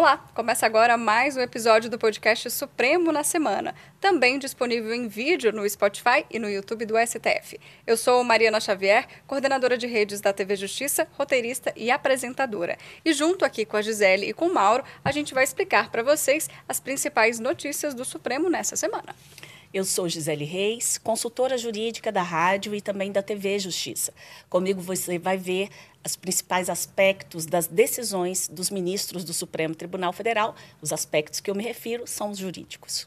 Olá, começa agora mais um episódio do podcast Supremo na Semana, também disponível em vídeo no Spotify e no YouTube do STF. Eu sou Mariana Xavier, coordenadora de redes da TV Justiça, roteirista e apresentadora. E junto aqui com a Gisele e com o Mauro, a gente vai explicar para vocês as principais notícias do Supremo nessa semana. Eu sou Gisele Reis, consultora jurídica da rádio e também da TV Justiça. Comigo você vai ver os principais aspectos das decisões dos ministros do Supremo Tribunal Federal. Os aspectos que eu me refiro são os jurídicos.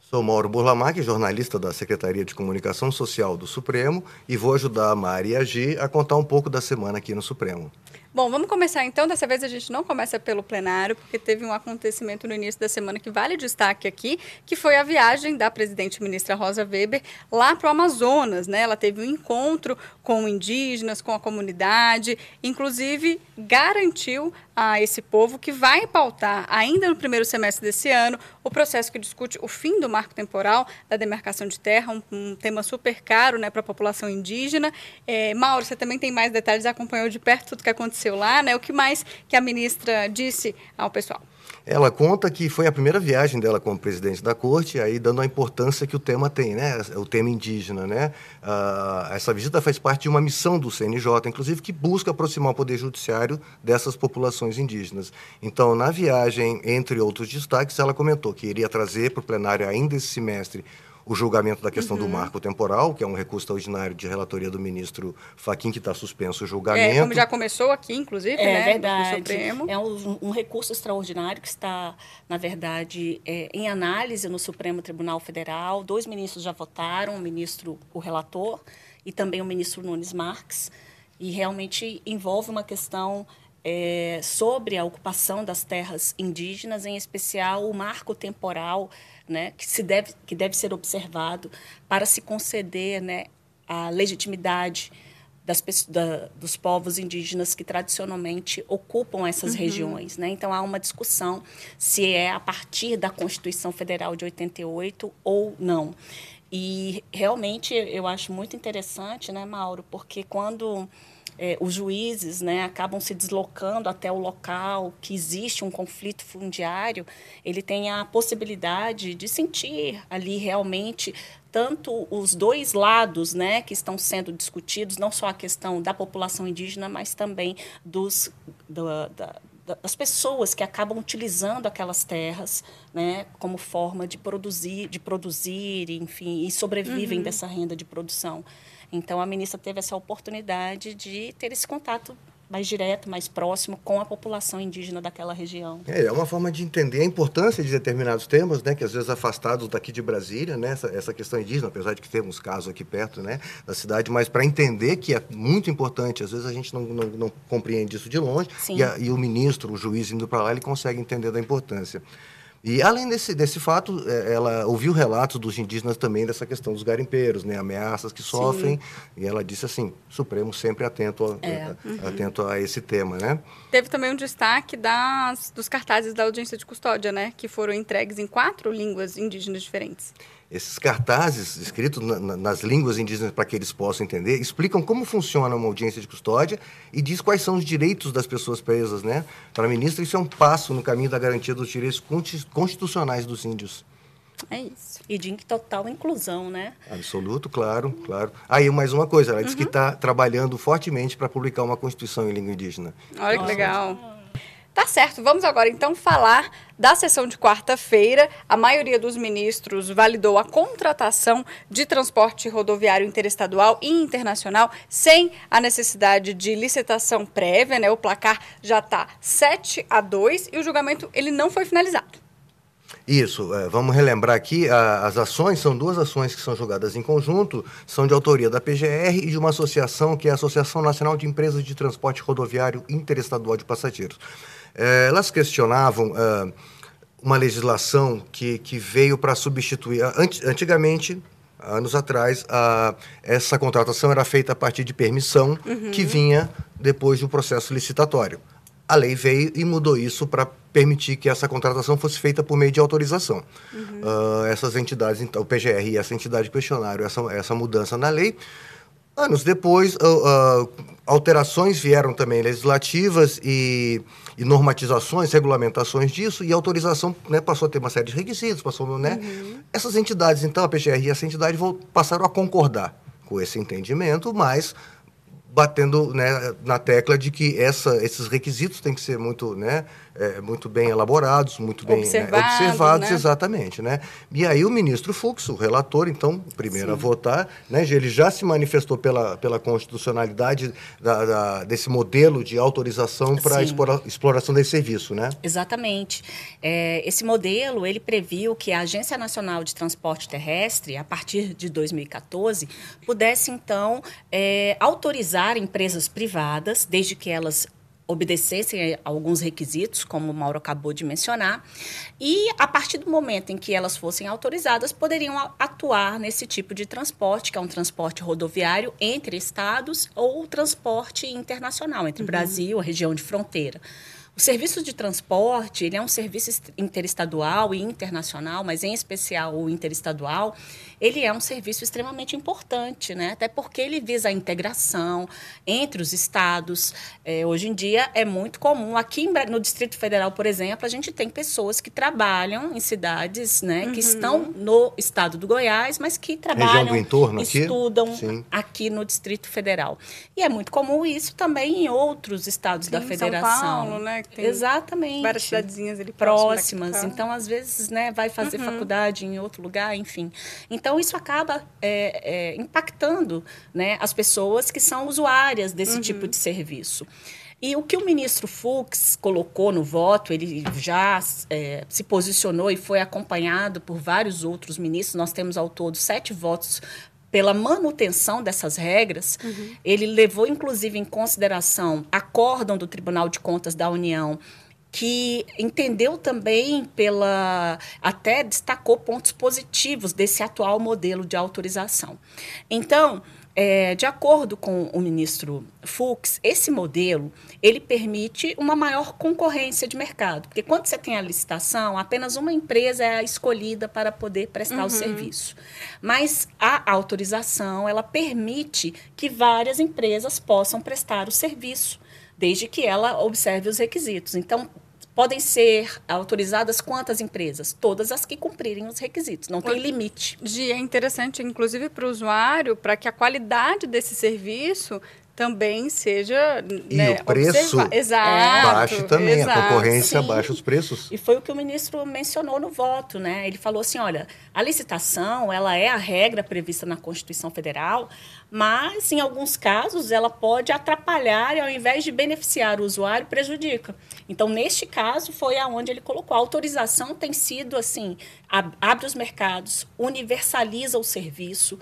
Sou Mauro Burlamac, jornalista da Secretaria de Comunicação Social do Supremo, e vou ajudar a Mari e a Gi a contar um pouco da semana aqui no Supremo. Bom, vamos começar então. Dessa vez a gente não começa pelo plenário, porque teve um acontecimento no início da semana que vale destaque aqui, que foi a viagem da presidente ministra Rosa Weber lá para o Amazonas. Né? Ela teve um encontro com indígenas, com a comunidade, inclusive garantiu a esse povo que vai pautar, ainda no primeiro semestre desse ano, o processo que discute o fim do marco temporal da demarcação de terra, um, um tema super caro né, para a população indígena. É, Mauro, você também tem mais detalhes, acompanhou de perto tudo que aconteceu lá, né? O que mais que a ministra disse ao pessoal? Ela conta que foi a primeira viagem dela como presidente da corte, aí dando a importância que o tema tem, né? O tema indígena, né? Ah, essa visita faz parte de uma missão do CNJ, inclusive, que busca aproximar o poder judiciário dessas populações indígenas. Então, na viagem, entre outros destaques, ela comentou que iria trazer para o plenário ainda esse semestre o julgamento da questão uhum. do marco temporal, que é um recurso extraordinário de relatoria do ministro Faquim, que está suspenso o julgamento. É, como já começou aqui, inclusive, é, né? Verdade. É um, um, recurso extraordinário que está, na verdade, é, em análise no Supremo Tribunal Federal. Dois ministros já votaram, o ministro, o relator, e também o ministro Nunes Marques. E realmente envolve uma questão é, sobre a ocupação das terras indígenas, em especial o marco temporal né, que, se deve, que deve ser observado para se conceder né, a legitimidade das, da, dos povos indígenas que tradicionalmente ocupam essas uhum. regiões. Né? Então, há uma discussão se é a partir da Constituição Federal de 88 ou não. E realmente eu acho muito interessante, né, Mauro, porque quando é, os juízes né, acabam se deslocando até o local que existe um conflito fundiário, ele tem a possibilidade de sentir ali realmente tanto os dois lados né, que estão sendo discutidos, não só a questão da população indígena, mas também dos, do, da, das pessoas que acabam utilizando aquelas terras né, como forma de produzir, de produzir, enfim, e sobrevivem uhum. dessa renda de produção. Então, a ministra teve essa oportunidade de ter esse contato mais direto, mais próximo com a população indígena daquela região. É, é uma forma de entender a importância de determinados temas, né, que às vezes afastados daqui de Brasília, né, essa, essa questão indígena, apesar de que temos casos aqui perto, né, da cidade, mas para entender que é muito importante, às vezes a gente não, não, não compreende isso de longe, e, a, e, o ministro, o juiz indo para lá, ele consegue entender da importância. E além desse, desse fato, é, ela ouviu relatos dos indígenas também dessa questão dos garimpeiros, né, ameaças que sofrem. Sim. E ela disse assim: Supremo sempre atento a, é. uhum. atento a esse tema, né? Teve também um destaque das, dos cartazes da audiência de custódia, né, que foram entregues em quatro línguas indígenas diferentes. Esses cartazes escritos na, na, nas línguas indígenas para que eles possam entender explicam como funciona uma audiência de custódia e diz quais são os direitos das pessoas presas, né? Para a ministra, isso é um passo no caminho da garantia dos direitos constitucionais dos índios. É isso. E de total inclusão, né? Absoluto, claro, claro. Aí, mais uma coisa, ela uhum. disse que está trabalhando fortemente para publicar uma Constituição em língua indígena. Olha que legal. Tá certo, vamos agora então falar da sessão de quarta-feira. A maioria dos ministros validou a contratação de transporte rodoviário interestadual e internacional sem a necessidade de licitação prévia, né? O placar já está 7 a 2 e o julgamento ele não foi finalizado. Isso, é, vamos relembrar aqui, a, as ações são duas ações que são julgadas em conjunto, são de autoria da PGR e de uma associação que é a Associação Nacional de Empresas de Transporte Rodoviário Interestadual de Passageiros. É, elas questionavam é, uma legislação que, que veio para substituir. antigamente, anos atrás, a, essa contratação era feita a partir de permissão uhum. que vinha depois do processo licitatório. A lei veio e mudou isso para permitir que essa contratação fosse feita por meio de autorização. Uhum. Uh, essas entidades, então, o PGR e essa entidade questionaram essa, essa mudança na lei. Anos depois, uh, uh, alterações vieram também legislativas e, e, normatizações, regulamentações disso, e a autorização né, passou a ter uma série de requisitos, passou, né? Uhum. Essas entidades, então, a PGR e essa entidade passaram a concordar com esse entendimento, mas batendo né, na tecla de que essa, esses requisitos têm que ser muito, né, é, muito bem elaborados, muito bem Observado, né, observados, né? exatamente. Né? E aí o ministro Fux, o relator, então, primeiro Sim. a votar, né, ele já se manifestou pela, pela constitucionalidade da, da desse modelo de autorização para explora, exploração desse serviço. Né? Exatamente. É, esse modelo, ele previu que a Agência Nacional de Transporte Terrestre, a partir de 2014, pudesse, então, é, autorizar empresas privadas, desde que elas obedecessem a alguns requisitos, como o Mauro acabou de mencionar, e a partir do momento em que elas fossem autorizadas, poderiam atuar nesse tipo de transporte, que é um transporte rodoviário entre estados ou transporte internacional, entre uhum. Brasil, a região de fronteira. O serviço de transporte ele é um serviço interestadual e internacional, mas em especial o interestadual, ele é um serviço extremamente importante, né? até porque ele visa a integração entre os estados. É, hoje em dia é muito comum, aqui no Distrito Federal, por exemplo, a gente tem pessoas que trabalham em cidades né, uhum. que estão no estado do Goiás, mas que trabalham, entorno, estudam aqui? aqui? no Distrito Federal. E é muito comum isso também em outros estados Sim, da federação. São Paulo, né? Que tem Exatamente. Várias cidadezinhas ali próximas. Então, às vezes, né, vai fazer uhum. faculdade em outro lugar, enfim. Então, então, isso acaba é, é, impactando né, as pessoas que são usuárias desse uhum. tipo de serviço. E o que o ministro Fux colocou no voto, ele já é, se posicionou e foi acompanhado por vários outros ministros. Nós temos ao todo sete votos pela manutenção dessas regras. Uhum. Ele levou, inclusive, em consideração acórdão do Tribunal de Contas da União que entendeu também pela até destacou pontos positivos desse atual modelo de autorização. Então, é, de acordo com o ministro Fux, esse modelo ele permite uma maior concorrência de mercado, porque quando você tem a licitação, apenas uma empresa é escolhida para poder prestar uhum. o serviço. Mas a autorização ela permite que várias empresas possam prestar o serviço desde que ela observe os requisitos. Então, podem ser autorizadas quantas empresas? Todas as que cumprirem os requisitos, não tem limite. Gi, é interessante, inclusive para o usuário, para que a qualidade desse serviço também seja. E né, o preço baixe também, exato, a concorrência sim. baixa os preços. E foi o que o ministro mencionou no voto, né? Ele falou assim: olha, a licitação ela é a regra prevista na Constituição Federal, mas em alguns casos ela pode atrapalhar e ao invés de beneficiar o usuário, prejudica. Então, neste caso, foi aonde ele colocou. A autorização tem sido assim: abre os mercados, universaliza o serviço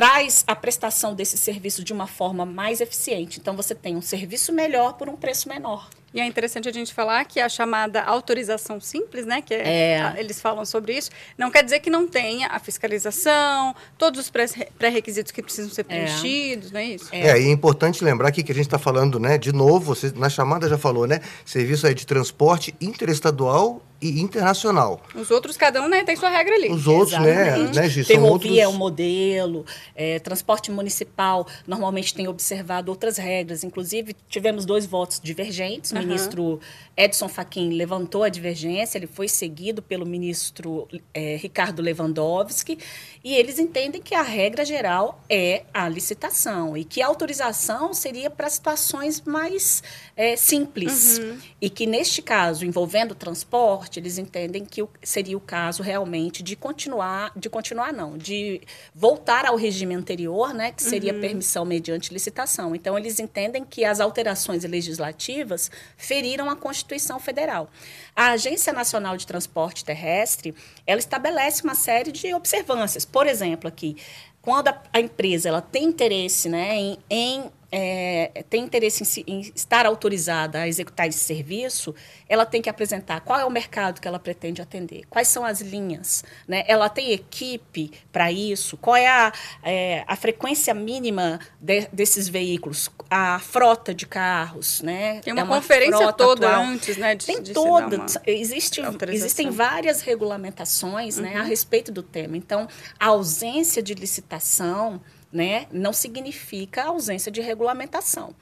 traz a prestação desse serviço de uma forma mais eficiente. Então, você tem um serviço melhor por um preço menor. E é interessante a gente falar que a chamada autorização simples, né, que é, é. eles falam sobre isso, não quer dizer que não tenha a fiscalização, todos os pré-requisitos que precisam ser é. preenchidos, é. não é isso? É, é, e é importante lembrar aqui que a gente está falando, né, de novo, você na chamada já falou, né, serviço aí de transporte interestadual e internacional. Os outros, cada um né, tem sua regra ali. Os outros, né, né, Gi, Ferrovia outros... é um modelo, é, transporte municipal normalmente tem observado outras regras. Inclusive, tivemos dois votos divergentes. O uhum. ministro Edson Fachin levantou a divergência, ele foi seguido pelo ministro é, Ricardo Lewandowski, e eles entendem que a regra geral é a licitação e que a autorização seria para situações mais é, simples. Uhum. E que, neste caso, envolvendo transporte, eles entendem que seria o caso realmente de continuar, de continuar não, de voltar ao regime anterior, né, que seria uhum. permissão mediante licitação. Então eles entendem que as alterações legislativas feriram a Constituição Federal. A Agência Nacional de Transporte Terrestre, ela estabelece uma série de observâncias. Por exemplo, aqui, quando a, a empresa ela tem interesse né, em, em é, tem interesse em, em, estar autorizada a executar esse serviço, ela tem que apresentar qual é o mercado que ela pretende atender, quais são as linhas, né? ela tem equipe para isso, qual é a, é, a frequência mínima de, desses veículos, a frota de carros. Né? Tem uma, é uma conferência toda atual. antes né, de, tem de toda. Existe, existem várias regulamentações uhum. né, a uhum. respeito do tema. Então, a ausência de licitação né, não significa ausência de regulamentação.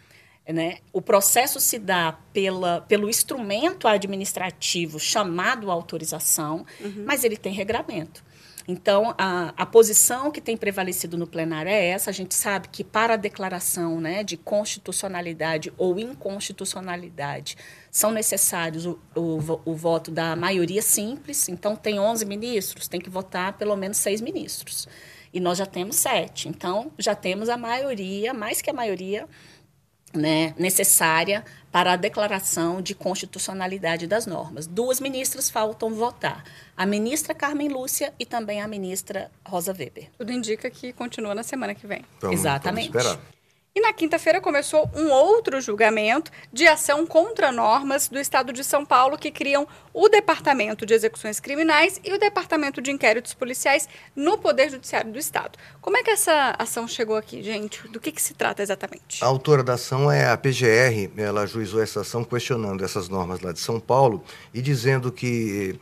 Né? O processo se dá pela, pelo instrumento administrativo chamado autorização, uhum. mas ele tem regramento. Então, a, a posição que tem prevalecido no plenário é essa. A gente sabe que para a declaração né, de constitucionalidade ou inconstitucionalidade são necessários o, o, o, voto da maioria simples. Então, tem 11 ministros, tem que votar pelo menos seis ministros. E nós já temos sete. Então, já temos a maioria, mais que a maioria né, necessária para a declaração de constitucionalidade das normas. Duas ministras faltam votar: a ministra Carmen Lúcia e também a ministra Rosa Weber. Tudo indica que continua na semana que vem. Vamos, Exatamente. Vamos esperar. E na quinta-feira começou um outro julgamento de ação contra normas do Estado de São Paulo que criam o Departamento de Execuções Criminais e o Departamento de Inquéritos Policiais no Poder Judiciário do Estado. Como é que essa ação chegou aqui, gente? Do que, que se trata exatamente? A autora da ação é a PGR. Ela ajuizou essa ação questionando essas normas lá de São Paulo e dizendo que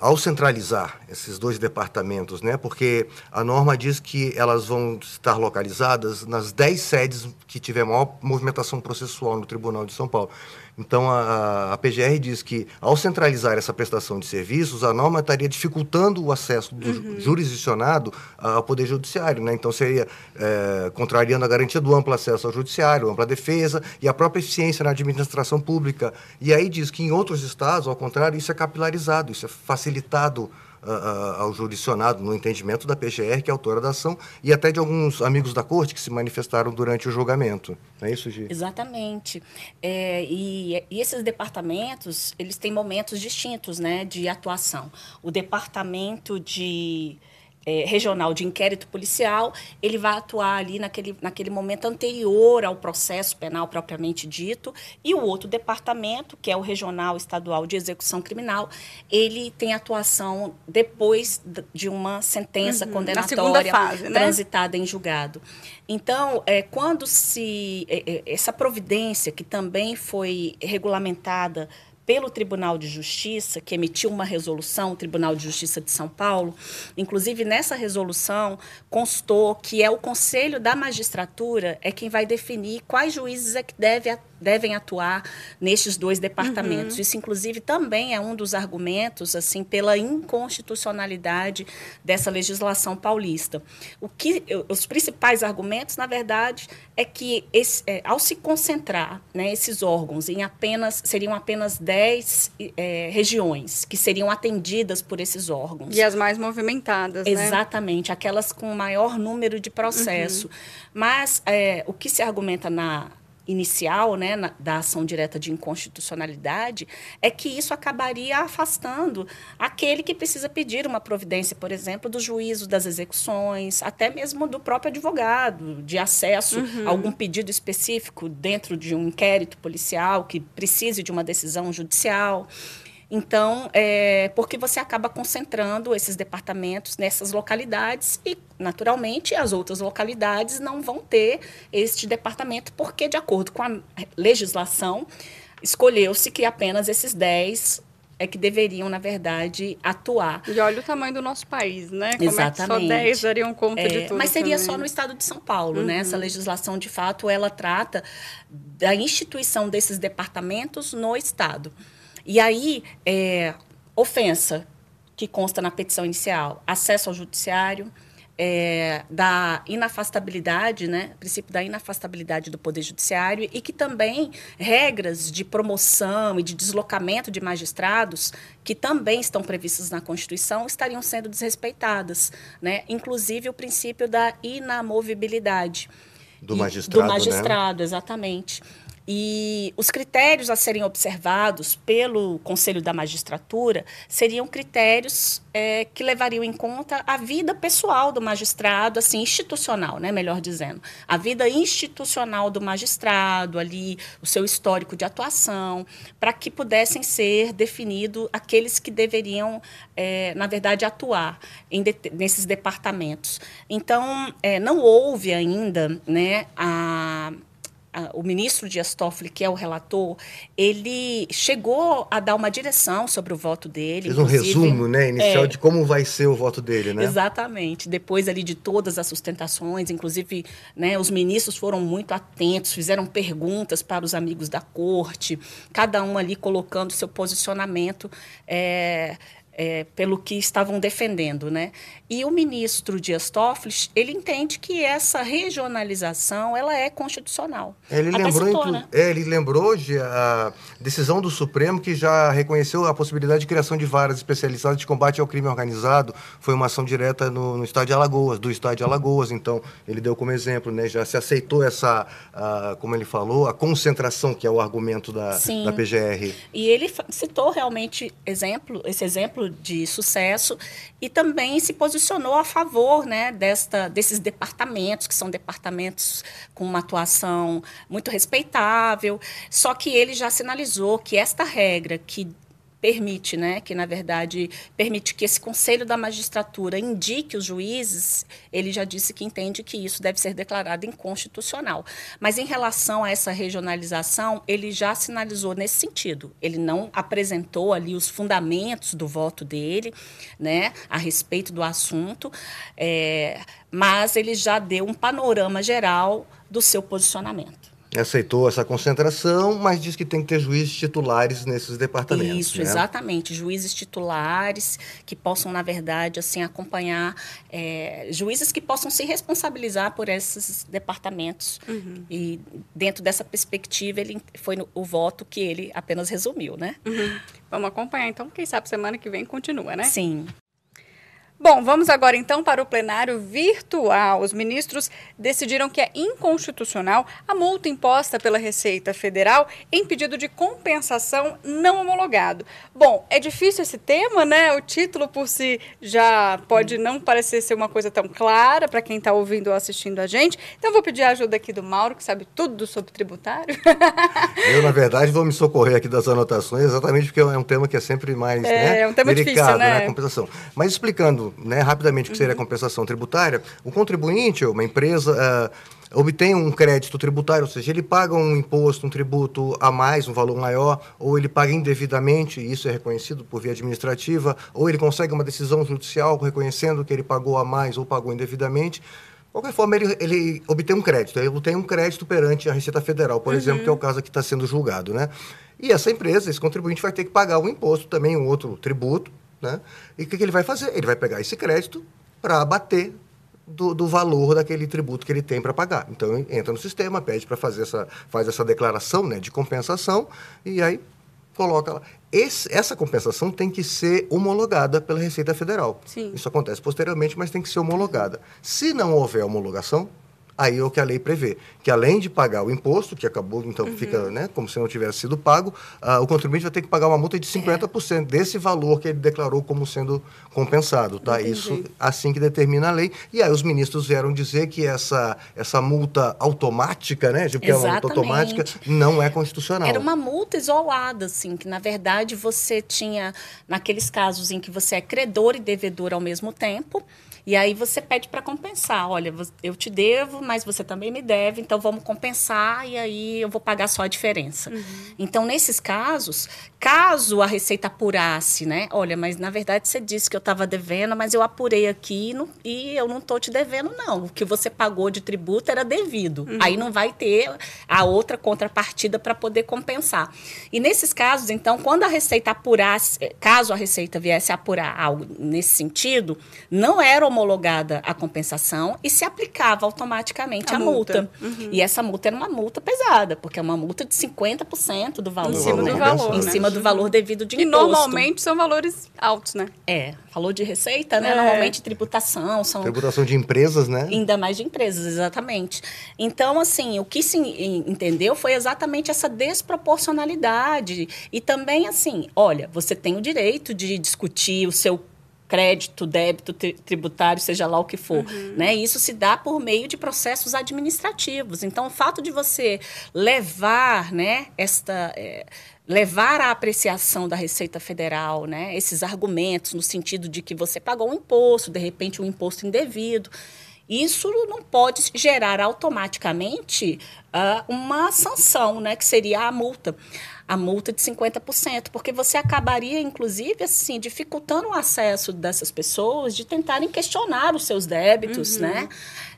ao centralizar esses dois departamentos, né, porque a norma diz que elas vão estar localizadas nas 10 sedes que tiver maior movimentação processual no Tribunal de São Paulo. Então, a, a, PGR diz que, ao centralizar essa prestação de serviços, a norma estaria dificultando o acesso do uhum. jurisdicionado ao Poder Judiciário. Né? Então, seria é, contrariando a garantia do amplo acesso ao Judiciário, ampla defesa e a própria eficiência na administração pública. E aí diz que, em outros estados, ao contrário, isso é capilarizado, isso é facilitado ao jurisdicionado, no entendimento da PGR, que é autora da ação, e até de alguns amigos da corte que se manifestaram durante o julgamento. Não é isso, Gi? Exatamente. É, e, e, esses departamentos, eles têm momentos distintos né, de atuação. O departamento de é, regional de inquérito policial, ele vai atuar ali naquele, naquele momento anterior ao processo penal propriamente dito, e o outro departamento, que é o regional estadual de execução criminal, ele tem atuação depois de uma sentença uhum, condenatória fase, né? transitada em julgado. Então, é, quando se é, é, essa providência que também foi regulamentada pelo Tribunal de Justiça, que emitiu uma resolução, o Tribunal de Justiça de São Paulo. Inclusive, nessa resolução, constou que é o Conselho da Magistratura é quem vai definir quais juízes é que deve devem atuar nestes dois departamentos. Uhum. Isso, inclusive, também é um dos argumentos assim pela inconstitucionalidade dessa legislação paulista. O que, os principais argumentos, na verdade, é que esse, é, ao se concentrar né, esses órgãos em apenas seriam apenas 10 é, regiões que seriam atendidas por esses órgãos. E as mais movimentadas, né? Exatamente, aquelas com maior número de processo. Uhum. Mas é, o que se argumenta na inicial né, na, da ação direta de inconstitucionalidade é que isso acabaria afastando aquele que precisa pedir uma providência, por exemplo, do juízo das execuções, até mesmo do próprio advogado, de acesso uhum. a algum pedido específico dentro de um inquérito policial que precise de uma decisão judicial. Então, é, porque você acaba concentrando esses departamentos nessas localidades e, naturalmente, as outras localidades não vão ter este departamento, porque, de acordo com a legislação, escolheu-se que apenas esses 10 é que deveriam, na verdade, atuar. E olha o tamanho do nosso país, né? Como Exatamente. É só 10 dariam conta é, de tudo. Mas seria também. só no estado de São Paulo, uhum. né? Essa uhum. legislação, de fato, ela trata da instituição desses departamentos no estado. E aí, é, ofensa, que consta na petição inicial, acesso ao judiciário, é, da inafastabilidade, né, princípio da inafastabilidade do Poder Judiciário e que também regras de promoção e de deslocamento de magistrados, que também estão previstas na Constituição, estariam sendo desrespeitadas, né, inclusive o princípio da inamovibilidade. Do magistrado, Do magistrado, né? exatamente. E os critérios a serem observados pelo Conselho da Magistratura seriam critérios é, que levariam em conta a vida pessoal do magistrado, assim, institucional, né, melhor dizendo. A vida institucional do magistrado, ali, o seu histórico de atuação, para que pudessem ser definidos aqueles que deveriam, é, na verdade, atuar de, nesses departamentos. Então, é, não houve ainda né, a a, o ministro Dias Toffoli, que é o relator, ele chegou a dar uma direção sobre o voto dele. Fez um resumo, né, inicial é, de como vai ser o voto dele, né? Exatamente. Depois ali de todas as sustentações, inclusive, né, os ministros foram muito atentos, fizeram perguntas para os amigos da corte, cada um ali colocando seu posicionamento. É, é, pelo que estavam defendendo, né? E o ministro Dias Toffoli, ele entende que essa regionalização ela é constitucional. Ele Até lembrou, citou, né? é, ele lembrou hoje a decisão do Supremo que já reconheceu a possibilidade de criação de varas especializadas de combate ao crime organizado. Foi uma ação direta no, no estado de Alagoas, do estado de Alagoas. Então ele deu como exemplo, né? Já se aceitou essa, a, como ele falou, a concentração que é o argumento da, da PGR. E ele citou realmente exemplo, esse exemplo exemplo de sucesso e também se posicionou a favor né, desta, desses departamentos, que são departamentos com uma atuação muito respeitável, só que ele já sinalizou que esta regra que permite, né, que na verdade permite que esse Conselho da Magistratura indique os juízes, ele já disse que entende que isso deve ser declarado inconstitucional. Mas em relação a essa regionalização, ele já sinalizou nesse sentido. Ele não apresentou ali os fundamentos do voto dele, né, a respeito do assunto, é, mas ele já deu um panorama geral do seu posicionamento aceitou essa concentração, mas diz que tem que ter juízes titulares nesses departamentos. Isso, né? exatamente, juízes titulares que possam, na verdade, assim acompanhar, é, juízes que possam se responsabilizar por esses departamentos. Uhum. E dentro dessa perspectiva, ele foi no, o voto que ele apenas resumiu, né? Uhum. Vamos acompanhar, então, quem sabe semana que vem continua, né? Sim. Bom, vamos agora então para o plenário virtual. Os ministros decidiram que é inconstitucional a multa imposta pela Receita Federal em pedido de compensação não homologado. Bom, é difícil esse tema, né? O título por si já pode não parecer ser uma coisa tão clara para quem está ouvindo ou assistindo a gente. Então vou pedir a ajuda aqui do Mauro, que sabe tudo sobre tributário. Eu, na verdade, vou me socorrer aqui das anotações, exatamente porque é um tema que é sempre mais é, né, é um tema delicado, difícil, né? né? A compensação. Mas explicando né, rapidamente o que seria a compensação tributária, o contribuinte, uma empresa, uh, obtém um crédito tributário, ou seja, ele paga um imposto, um tributo a mais, um valor maior, ou ele paga indevidamente, e isso é reconhecido por via administrativa, ou ele consegue uma decisão judicial reconhecendo que ele pagou a mais ou pagou indevidamente. De qualquer forma, ele, ele obtém um crédito. Ele tem um crédito perante a Receita Federal, por uhum. exemplo, que é o caso que está sendo julgado. Né? E essa empresa, esse contribuinte, vai ter que pagar um imposto também, um outro tributo, né? E o que, que ele vai fazer? Ele vai pegar esse crédito para abater do, do, valor daquele tributo que ele tem para pagar. Então entra no sistema, pede para fazer essa, faz essa declaração né, de compensação e aí coloca lá. Esse, essa compensação tem que ser homologada pela Receita Federal. Sim. Isso acontece posteriormente, mas tem que ser homologada. Se não houver homologação, aí é o que a lei prevê, que além de pagar o imposto, que acabou, então uhum. fica né, como se não tivesse sido pago, uh, o contribuinte vai ter que pagar uma multa de 50% é. desse valor que ele declarou como sendo compensado. Tá? Isso assim que determina a lei. E aí os ministros vieram dizer que essa, essa multa automática, né, de que é uma multa automática, não é constitucional. Era uma multa isolada, assim, que na verdade você tinha, naqueles casos em que você é credor e devedor ao mesmo tempo, e aí você pede para compensar. Olha, eu te devo, mas você também me deve, então vamos compensar e aí eu vou pagar só a diferença. Uhum. Então, nesses casos, caso a Receita apurasse, né? Olha, mas na verdade você disse que eu estava devendo, mas eu apurei aqui no, e eu não estou te devendo, não. O que você pagou de tributo era devido. Uhum. Aí não vai ter a outra contrapartida para poder compensar. E nesses casos, então, quando a Receita apurasse, caso a Receita viesse a apurar algo nesse sentido, não era homologada a compensação e se aplicava automaticamente a, a multa. multa. Uhum. E essa multa era uma multa pesada, porque é uma multa de 50% do valor. Em cima né? do valor. Em né? cima do valor devido de e imposto. E normalmente são valores altos, né? É. Falou de receita, né? É. Normalmente tributação. São... Tributação de empresas, né? Ainda mais de empresas, exatamente. Então, assim, o que se entendeu foi exatamente essa desproporcionalidade. E também, assim, olha, você tem o direito de discutir o seu crédito, débito tributário, seja lá o que for, uhum. né? Isso se dá por meio de processos administrativos. Então, o fato de você levar, né, esta é, levar à apreciação da Receita Federal, né, esses argumentos no sentido de que você pagou um imposto, de repente um imposto indevido, isso não pode gerar automaticamente uh, uma sanção, né, que seria a multa. A multa de 50%, porque você acabaria, inclusive, assim, dificultando o acesso dessas pessoas de tentarem questionar os seus débitos, uhum. né?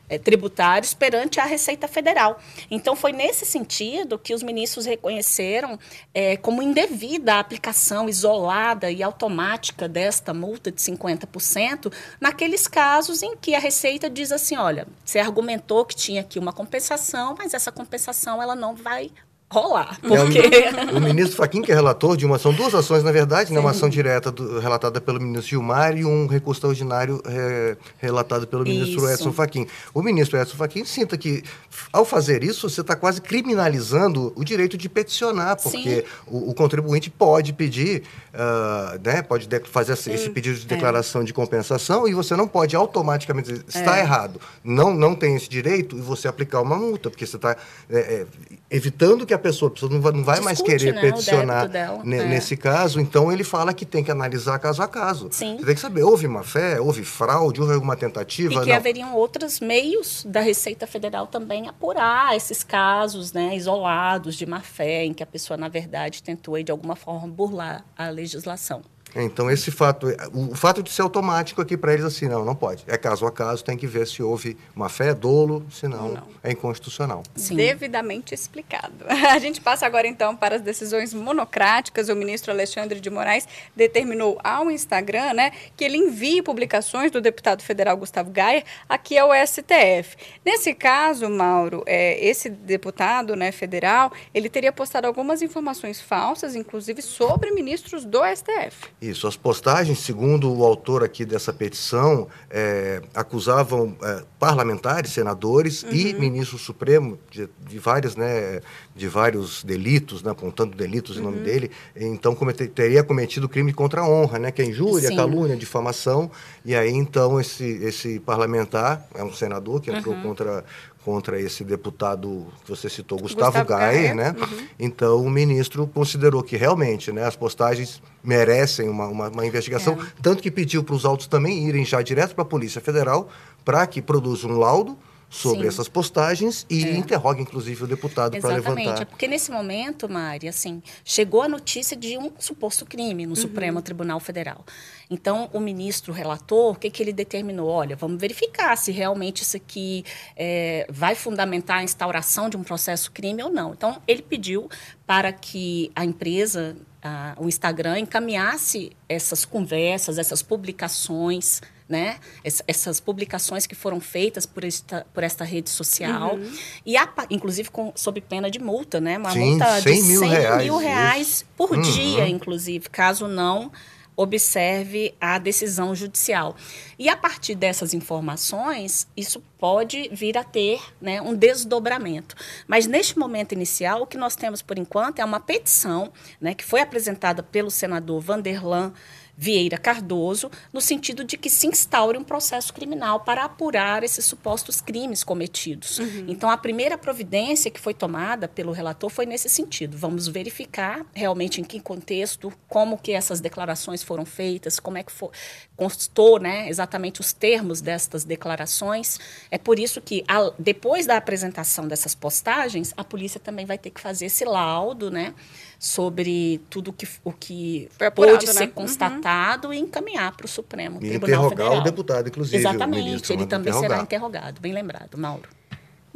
é, tributários perante a Receita Federal. Então, foi nesse sentido que os ministros reconheceram é, como indevida a aplicação isolada e automática desta multa de 50%, naqueles casos em que a Receita diz assim: olha, você argumentou que tinha aqui uma compensação, mas essa compensação ela não vai rolar. Porque... É, o, o, ministro Faquim, que é relator de uma, são duas ações, na verdade, né? uma ação direta do, relatada pelo ministro Gilmar e um recurso extraordinário é, relatado pelo ministro isso. Edson Faquim. O ministro Edson Faquim sinta que, ao fazer isso, você está quase criminalizando o direito de peticionar, porque o, o, contribuinte pode pedir, uh, né? pode fazer esse, esse pedido de é. declaração é. de compensação e você não pode automaticamente dizer, está é. errado, não, não tem esse direito e você aplicar uma multa, porque você está é, evitando que a pessoa, a pessoa não vai, não vai mais querer né, peticionar é. nesse caso, então ele fala que tem que analisar caso a caso. Sim. Você tem que saber, houve má fé, houve fraude, houve alguma tentativa? E que não. haveriam outros meios da Receita Federal também apurar esses casos né, isolados de má fé, em que a pessoa, na verdade, tentou de alguma forma burlar a legislação. Então, esse fato, o fato de ser automático aqui para eles, assim, não, não pode. É caso a caso, tem que ver se houve uma fé, dolo, senão não. é inconstitucional. Sim. Devidamente explicado. A gente passa agora, então, para as decisões monocráticas. O ministro Alexandre de Moraes determinou ao Instagram, né, que ele envie publicações do deputado federal Gustavo Gaia aqui ao STF. Nesse caso, Mauro, é, esse deputado, né, federal, ele teria postado algumas informações falsas, inclusive sobre ministros do STF. Isso, as postagens, segundo o autor aqui dessa petição, é, acusavam é, parlamentares, senadores uhum. e ministro supremo de, de, várias, né, de vários delitos, né, apontando delitos uhum. em nome uhum. dele, então comete, teria cometido crime contra a honra, né, que é injúria, Sim. calúnia, difamação, e aí então esse, esse parlamentar, é um senador que entrou uhum. contra contra esse deputado que você citou, Gustavo, Gustavo né? Uhum. Então o ministro considerou que realmente, né, as postagens merecem uma, uma, uma investigação, é. tanto que pediu para os autos também irem já direto para a Polícia Federal para que produza um laudo sobre Sim. essas postagens e é. interroga, inclusive, o deputado para levantar. Exatamente, é porque nesse momento, Mari, assim, chegou a notícia de um suposto crime no uhum. Supremo Tribunal Federal. Então, o ministro relator, o que, que ele determinou? Olha, vamos verificar se realmente isso aqui é, vai fundamentar a instauração de um processo crime ou não. Então, ele pediu para que a empresa, a, o Instagram, encaminhasse essas conversas, essas publicações né? essas publicações que foram feitas por esta, por esta rede social. Uhum. E, a, inclusive, com, sob pena de multa, né? Uma Sim, multa 100 de 100 mil reais, mil reais por uhum. dia, inclusive, caso não observe a decisão judicial. E a partir dessas informações, isso pode vir a ter né, um desdobramento. Mas neste momento inicial, o que nós temos por enquanto é uma petição né, que foi apresentada pelo senador Vanderlan Vieira Cardoso, no sentido de que se instaure um processo criminal para apurar esses supostos crimes cometidos. Uhum. Então, a primeira providência que foi tomada pelo relator foi nesse sentido. Vamos verificar realmente em que contexto, como que essas declarações foram feitas, como é que for, constou né, exatamente os termos destas declarações. É por isso que, a, depois da apresentação dessas postagens, a polícia também vai ter que fazer esse laudo, né? Sobre tudo que, o que apurado, pôde né? ser uhum. constatado uhum. e encaminhar para o Supremo e Tribunal interrogar Federal. o deputado, inclusive. Exatamente, ele também interrogar. será interrogado, bem lembrado, Mauro.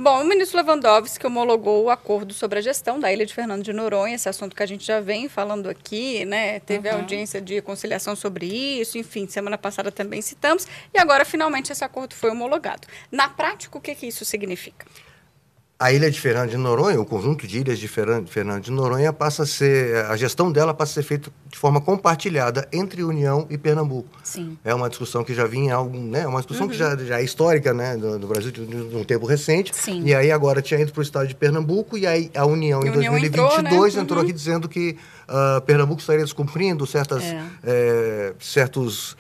Bom, o ministro Lewandowski homologou o acordo sobre a gestão da ilha de Fernando de Noronha, esse assunto que a gente já vem falando aqui, né? Teve uhum. audiência de conciliação sobre isso, enfim, semana passada também citamos, e agora finalmente esse acordo foi homologado. Na prática, o que, que isso significa? A ilha de Fernando de Noronha, o conjunto de ilhas de Fernando de Noronha passa a ser, a gestão dela passa a ser feita de forma compartilhada entre União e Pernambuco. Sim. É uma discussão que já vinha algum, né, uma discussão uhum. que já, já é histórica, né, do, do Brasil de, de, um tempo recente. Sim. E aí agora tinha ido para o estado de Pernambuco e aí a União em União 2022 entrou, né? entrou uhum. aqui dizendo que uh, Pernambuco estaria descumprindo certas, é. É, certos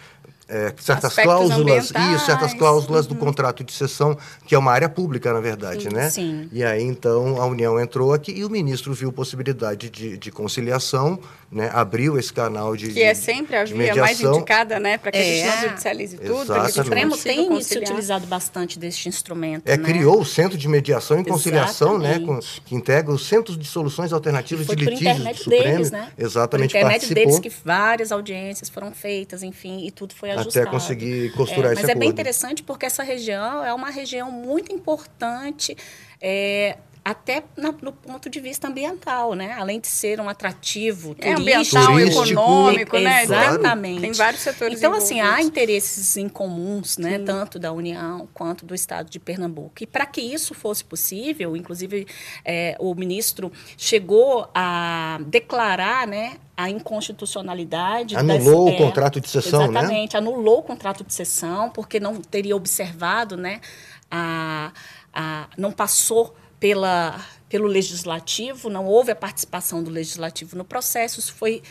é, certas cláusulas e certas cláusulas uhum. do contrato de cessão, que é uma área pública, na verdade, sim, né? Sim. E aí, então, a União entrou aqui e o ministro viu possibilidade de, de conciliação, né? Abriu esse canal de Que é sempre a via mais indicada, né? Para que é. a gente não judicialize tudo. Exatamente. O Supremo tem se utilizado bastante deste instrumento, É, né? criou o Centro de Mediação e Conciliação, né? Com, que integra os Centros de Soluções Alternativas de Litígios do Supremo. Deles, né? Exatamente, por intermédio participou. deles que várias audiências foram feitas, enfim, e tudo foi ajustado. Até conseguir costurar é, esse Mas acordo. é bem interessante porque essa região é uma região muito importante. É, até na, no ponto de vista ambiental, né? Além de ser um atrativo é, turístico, ambiental, turístico, econômico, né? Exatamente. Tem vários setores Então, assim, há interesses em comuns, né? Sim. Tanto da União quanto do Estado de Pernambuco. E para que isso fosse possível, inclusive é, o ministro chegou a declarar, né? a inconstitucionalidade. Anulou das, o é, contrato de sessão, exatamente, né? Exatamente, anulou o contrato de sessão, porque não teria observado, né? A, a, não passou pela, pelo legislativo, não houve a participação do legislativo no processo, isso foi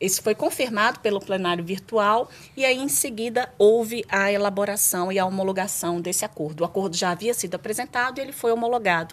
isso foi confirmado pelo plenário virtual e aí em seguida houve a elaboração e a homologação desse acordo. O acordo já havia sido apresentado e ele foi homologado.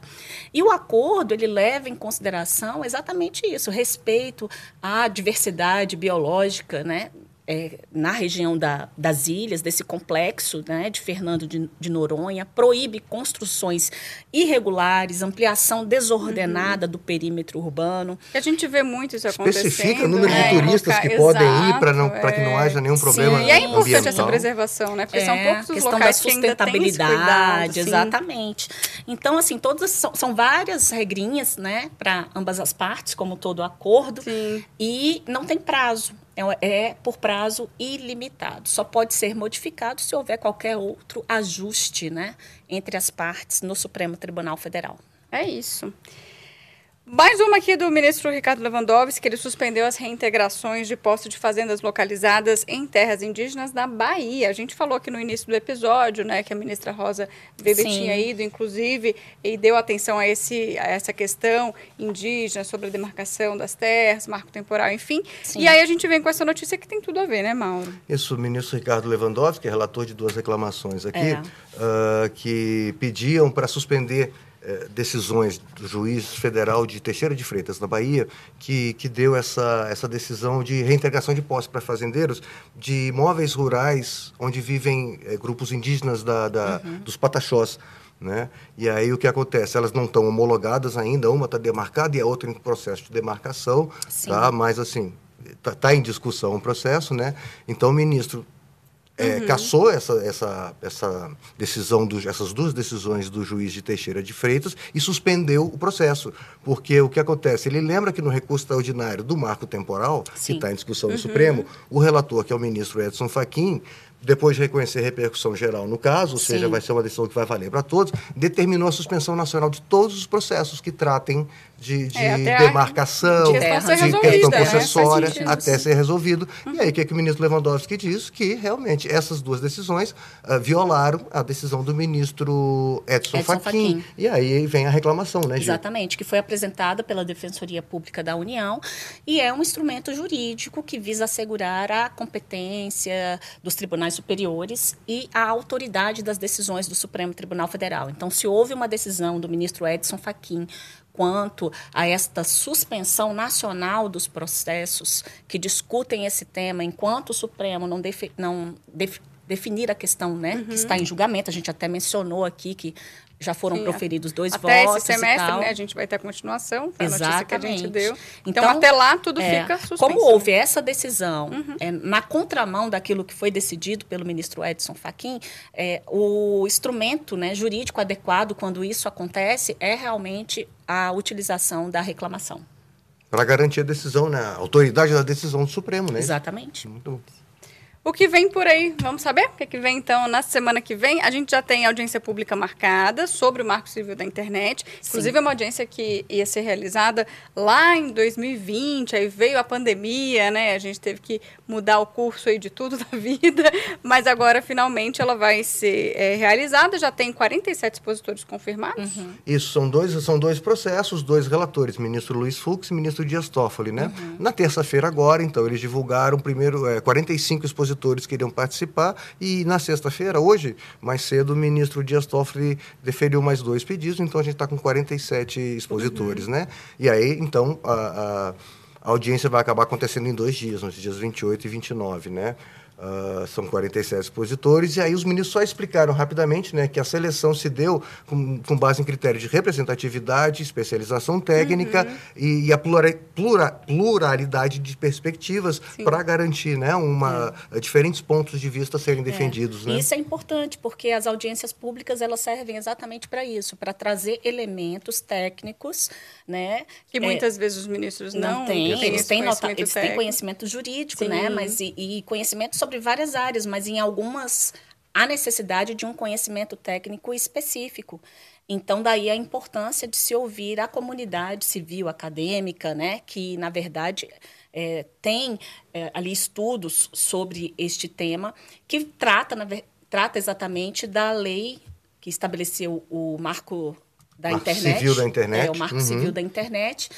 E o acordo ele leva em consideração exatamente isso, respeito à diversidade biológica, né, é, na região da, das ilhas, desse complexo né, de Fernando de, de, Noronha, proíbe construções irregulares, ampliação desordenada uhum. do perímetro urbano. E a gente vê muito isso acontecendo. Especifica o número de é, turistas que podem ir para é. que não haja nenhum problema Sim, E é importante ambiental. essa preservação, né? Porque são é, poucos os questão locais da sustentabilidade, que exatamente. Então, assim, todas são, são várias regrinhas, né, para ambas as partes, como todo acordo, Sim. e não tem prazo é, é por prazo ilimitado. Só pode ser modificado se houver qualquer outro ajuste né, entre as partes no Supremo Tribunal Federal. É isso. Mais uma aqui do ministro Ricardo Lewandowski, que ele suspendeu as reintegrações de posse de fazendas localizadas em terras indígenas na Bahia. A gente falou aqui no início do episódio, né, que a ministra Rosa Weber tinha ido, inclusive, e deu atenção a, esse, a essa questão indígena, sobre a demarcação das terras, marco temporal, enfim. Sim. E aí a gente vem com essa notícia que tem tudo a ver, né, Mauro? Isso, o ministro Ricardo Lewandowski, relator de duas reclamações aqui, é. uh, que pediam para suspender decisões do juiz federal de Teixeira de Freitas, na Bahia, que, que deu essa, essa decisão de reintegração de posse para fazendeiros de imóveis rurais onde vivem é, grupos indígenas da, da uhum. dos Pataxós. Né? E aí o que acontece? Elas não estão homologadas ainda, uma está demarcada e a outra em processo de demarcação, Sim. tá? mas assim, está tá em discussão o processo, né? Então o ministro é, uhum. cassou essa, essa, essa decisão, do, essas duas decisões do juiz de Teixeira de Freitas e suspendeu o processo. Porque o que acontece? Ele lembra que no recurso extraordinário do marco temporal, Sim. que está em discussão no uhum. Supremo, o relator, que é o ministro Edson Fachin, depois de reconhecer repercussão geral no caso, ou Sim. seja, vai ser uma decisão que vai valer para todos, determinou a suspensão nacional de todos os processos que tratem de, de é, demarcação, de questão né? processória, né? até ser resolvido. Uhum. E aí, o que, é que o ministro Lewandowski diz? Que realmente essas duas decisões uh, violaram a decisão do ministro Edson, Edson Fachin. Fachin. E aí vem a reclamação, né, Gil? Exatamente, que foi apresentada pela Defensoria Pública da União e é um instrumento jurídico que visa assegurar a competência dos tribunais superiores e a autoridade das decisões do Supremo Tribunal Federal. Então, se houve uma decisão do ministro Edson Fachin quanto a esta suspensão nacional dos processos que discutem esse tema, enquanto o Supremo não, defi não def definir a questão né, uhum. que está em julgamento, a gente até mencionou aqui que já foram Sim, proferidos dois até votos. Até esse semestre, né? A gente vai ter a continuação da notícia que a gente deu. Então, então até lá tudo é, fica suspenso. Como houve essa decisão uhum. é, na contramão daquilo que foi decidido pelo ministro Edson Fachin, é, o instrumento né, jurídico adequado quando isso acontece é realmente a utilização da reclamação. Para garantir a decisão, né? A autoridade da decisão do Supremo, né? Exatamente. Muito bom. O que vem por aí? Vamos saber? O que, é que vem então na semana que vem? A gente já tem audiência pública marcada sobre o Marco Civil da Internet. Inclusive, Sim. é uma audiência que ia ser realizada lá em 2020, aí veio a pandemia, né? A gente teve que mudar o curso aí de tudo da vida, mas agora finalmente ela vai ser é, realizada. Já tem 47 expositores confirmados. Uhum. Isso, são dois, são dois processos, dois relatores, ministro Luiz Fux e ministro Dias Toffoli, né? Uhum. Na terça-feira agora, então, eles divulgaram primeiro é, 45 expositores expositores queriam participar e na sexta-feira, hoje, mais cedo, o ministro Dias Toffoli deferiu mais dois pedidos, então a gente está com 47 expositores, uhum. né? E aí, então, a, a, a audiência vai acabar acontecendo em dois dias, nos dias 28 e 29, né? Uh, são 47 expositores, e aí os ministros só explicaram rapidamente né, que a seleção se deu com, com base em critérios de representatividade, especialização técnica uhum. e, e, a plura, plura, pluralidade de perspectivas para garantir né, uma, é. diferentes pontos de vista serem é. defendidos. Né? Isso é importante, porque as audiências públicas elas servem exatamente para isso, para trazer elementos técnicos. Né, que muitas é, vezes os ministros não, não têm. Eles, têm, nota, eles têm conhecimento jurídico, né, mas, e, e conhecimento sobre várias áreas, mas em algumas há necessidade de um conhecimento técnico específico. Então, daí a importância de se ouvir a comunidade civil, acadêmica, né, que, na verdade, é, tem é, ali estudos sobre este tema, que trata, na, trata exatamente da lei que estabeleceu o marco da marco internet. Civil da internet. É, o marco uhum. civil da internet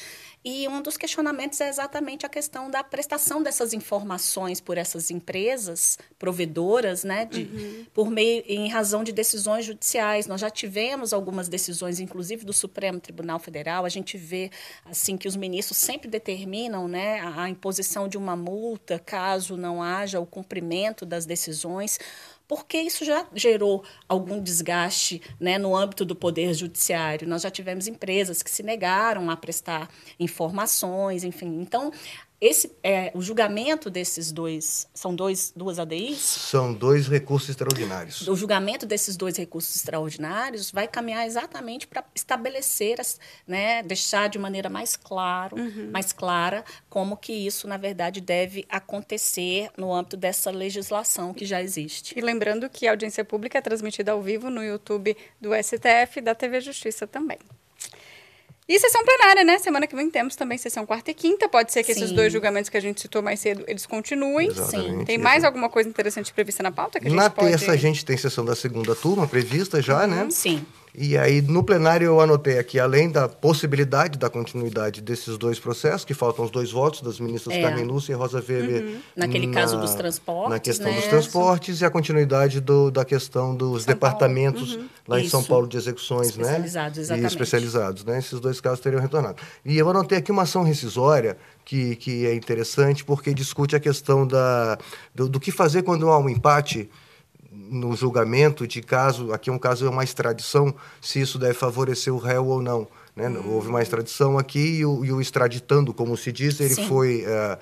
e um dos questionamentos é exatamente a questão da prestação dessas informações por essas empresas provedoras, né, de, uhum. por meio em razão de decisões judiciais. Nós já tivemos algumas decisões, inclusive do Supremo Tribunal Federal. A gente vê assim que os ministros sempre determinam, né, a, a imposição de uma multa caso não haja o cumprimento das decisões porque isso já gerou algum desgaste né, no âmbito do Poder Judiciário. Nós já tivemos empresas que se negaram a prestar informações, enfim. Então, esse, é, o julgamento desses dois, são dois, duas ADIs? São dois recursos extraordinários. O julgamento desses dois recursos extraordinários vai caminhar exatamente para estabelecer, as, né, deixar de maneira mais, claro, uhum. mais clara como que isso, na verdade, deve acontecer no âmbito dessa legislação que já existe. E lembrando que a audiência pública é transmitida ao vivo no YouTube do STF e da TV Justiça também. E sessão plenária, né? Semana que vem temos também sessão quarta e quinta. Pode ser que Sim. esses dois julgamentos que a gente citou mais cedo, eles continuem. Exatamente. Sim. Tem mais alguma coisa interessante prevista na pauta? Que a gente na pode... terça a gente tem sessão da segunda turma prevista já, uhum. né? Sim. E aí, no plenário, eu anotei aqui, além da possibilidade da continuidade desses dois processos, que faltam os dois votos das ministras é. Carmen Lúcia e Rosa Weber. Uhum. Naquele na, caso dos transportes. Na questão né? dos transportes e a continuidade do, da questão dos São departamentos uhum. lá Isso. em São Paulo de execuções, especializados, né? Exatamente. E especializados, né? Esses dois casos teriam retornado. E eu anotei aqui uma ação rescisória que, que é interessante, porque discute a questão da, do, do que fazer quando há um empate no julgamento de caso, aqui é um caso é uma extradição, se isso deve favorecer o réu ou não. Né? Hum. Houve uma extradição aqui e o, e o, extraditando, como se diz, ele foi uh,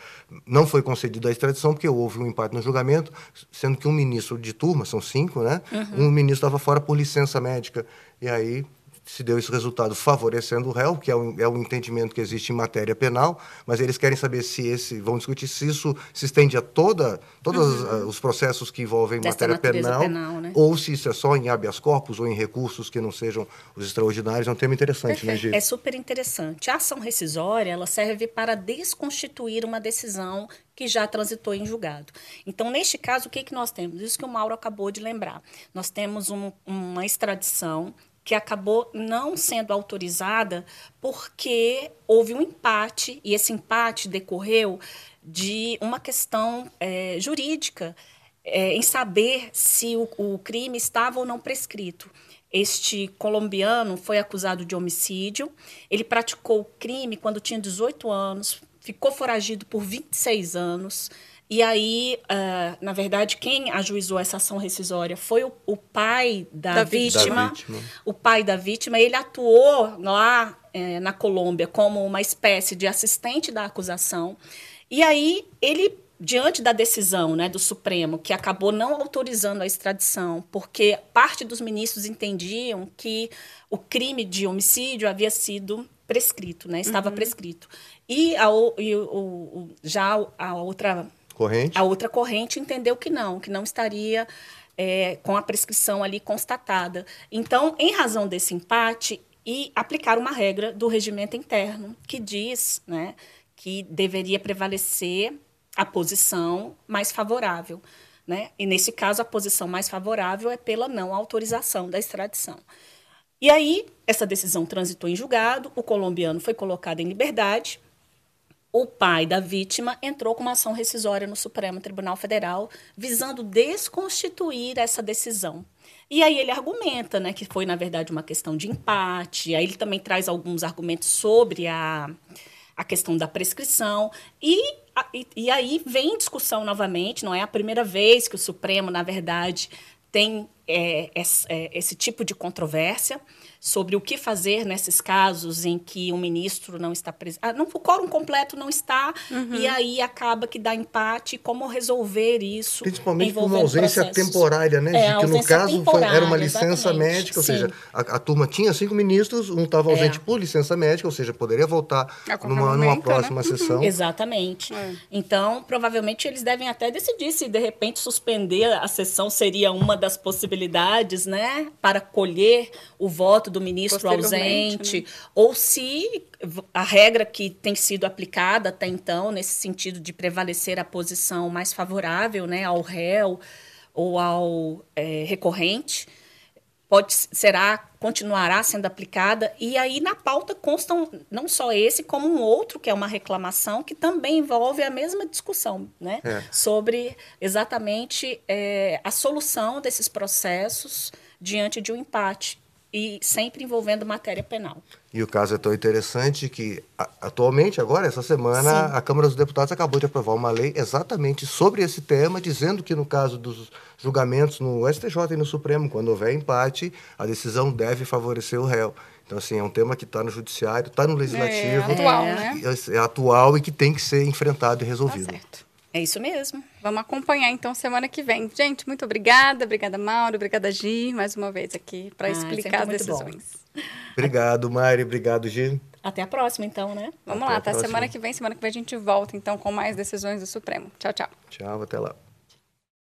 não foi concedido a extradição porque houve um empate no julgamento, sendo que um ministro de turma, são cinco, né? Uhum. Um ministro estava fora por licença médica e aí se deu esse resultado favorecendo o réu, que é o, é o entendimento que existe em matéria penal, mas eles querem saber se esse, vão discutir se isso se estende a toda, todos uhum. os processos que envolvem Desta matéria penal, penal né? ou se isso é só em habeas corpus ou em recursos que não sejam os extraordinários. É um tema interessante, né, Perfeito. né, Gê? É super interessante. A ação rescisória, ela serve para desconstituir uma decisão que já transitou em julgado. Então, neste caso, o que, que nós temos? Isso que o Mauro acabou de lembrar. Nós temos um, uma extradição que acabou não sendo autorizada porque houve um empate, e esse empate decorreu de uma questão é, jurídica, é, em saber se o, o crime estava ou não prescrito. Este colombiano foi acusado de homicídio. Ele praticou o crime quando tinha 18 anos, ficou foragido por 26 anos. E aí, uh, na verdade, quem ajuizou essa ação rescisória foi o, o pai da, da, vítima, da, vítima, O pai da vítima. Ele atuou lá eh, na Colômbia como uma espécie de assistente da acusação. E aí, ele, diante da decisão né, do Supremo, que acabou não autorizando a extradição, porque parte dos ministros entendiam que o crime de homicídio havia sido prescrito, né, estava uhum. prescrito. E, a, e o, o, já a outra corrente. A outra corrente entendeu que não, que não estaria é, com a prescrição ali constatada. Então, em razão desse empate, e aplicar uma regra do regimento interno que diz né, que deveria prevalecer a posição mais favorável. Né? E, nesse caso, a posição mais favorável é pela não autorização da extradição. E aí, essa decisão transitou em julgado, o colombiano foi colocado em liberdade, o pai da vítima entrou com uma ação rescisória no Supremo Tribunal Federal, visando desconstituir essa decisão. E aí ele argumenta, né, que foi na verdade uma questão de empate. Aí ele também traz alguns argumentos sobre a, a questão da prescrição e, e, e aí vem discussão novamente. Não é a primeira vez que o Supremo, na verdade, tem é, esse, é, esse tipo de controvérsia sobre o que fazer nesses casos em que o ministro não está presente. Ah, não, o quórum completo não está, uhum. e aí acaba que dá empate. Como resolver isso? Principalmente por uma ausência processos. temporária, né? É, que no caso foi, era uma licença médica, ou Sim. seja, a, a, turma tinha cinco ministros, um estava ausente é. por licença médica, ou seja, poderia voltar numa, momento, numa né? próxima né? sessão. Uhum. Exatamente. É. Então, provavelmente eles devem até decidir se de repente suspender a sessão seria uma das possibilidades, né? Para colher o voto do ministro ausente, né? ou se a regra que tem sido aplicada até então, nesse sentido de prevalecer a posição mais favorável né, ao réu ou ao é, recorrente, pode será continuará sendo aplicada e aí na pauta constam não só esse como um outro que é uma reclamação que também envolve a mesma discussão né é. sobre exatamente é, a solução desses processos diante de um empate e sempre envolvendo matéria penal. E o caso é tão interessante que, atualmente, agora, essa semana, Sim. a Câmara dos Deputados acabou de aprovar uma lei exatamente sobre esse tema, dizendo que, no caso dos julgamentos no STJ e no Supremo, quando houver empate, a decisão deve favorecer o réu. Então, assim, é um tema que está no judiciário, está no legislativo. É atual, né? É, é atual e que tem que ser enfrentado e resolvido. Tá certo. É isso mesmo. Vamos acompanhar então semana que vem. Gente, muito obrigada. Obrigada, Mauro. Obrigada, Gi, mais uma vez aqui para ah, explicar as decisões. Obrigado, Mari. Obrigado, Gi. Até a próxima, então, né? Vamos até lá, tá? Próxima. Semana que vem, semana que vem a gente volta então com mais decisões do Supremo. Tchau, tchau. Tchau, até lá.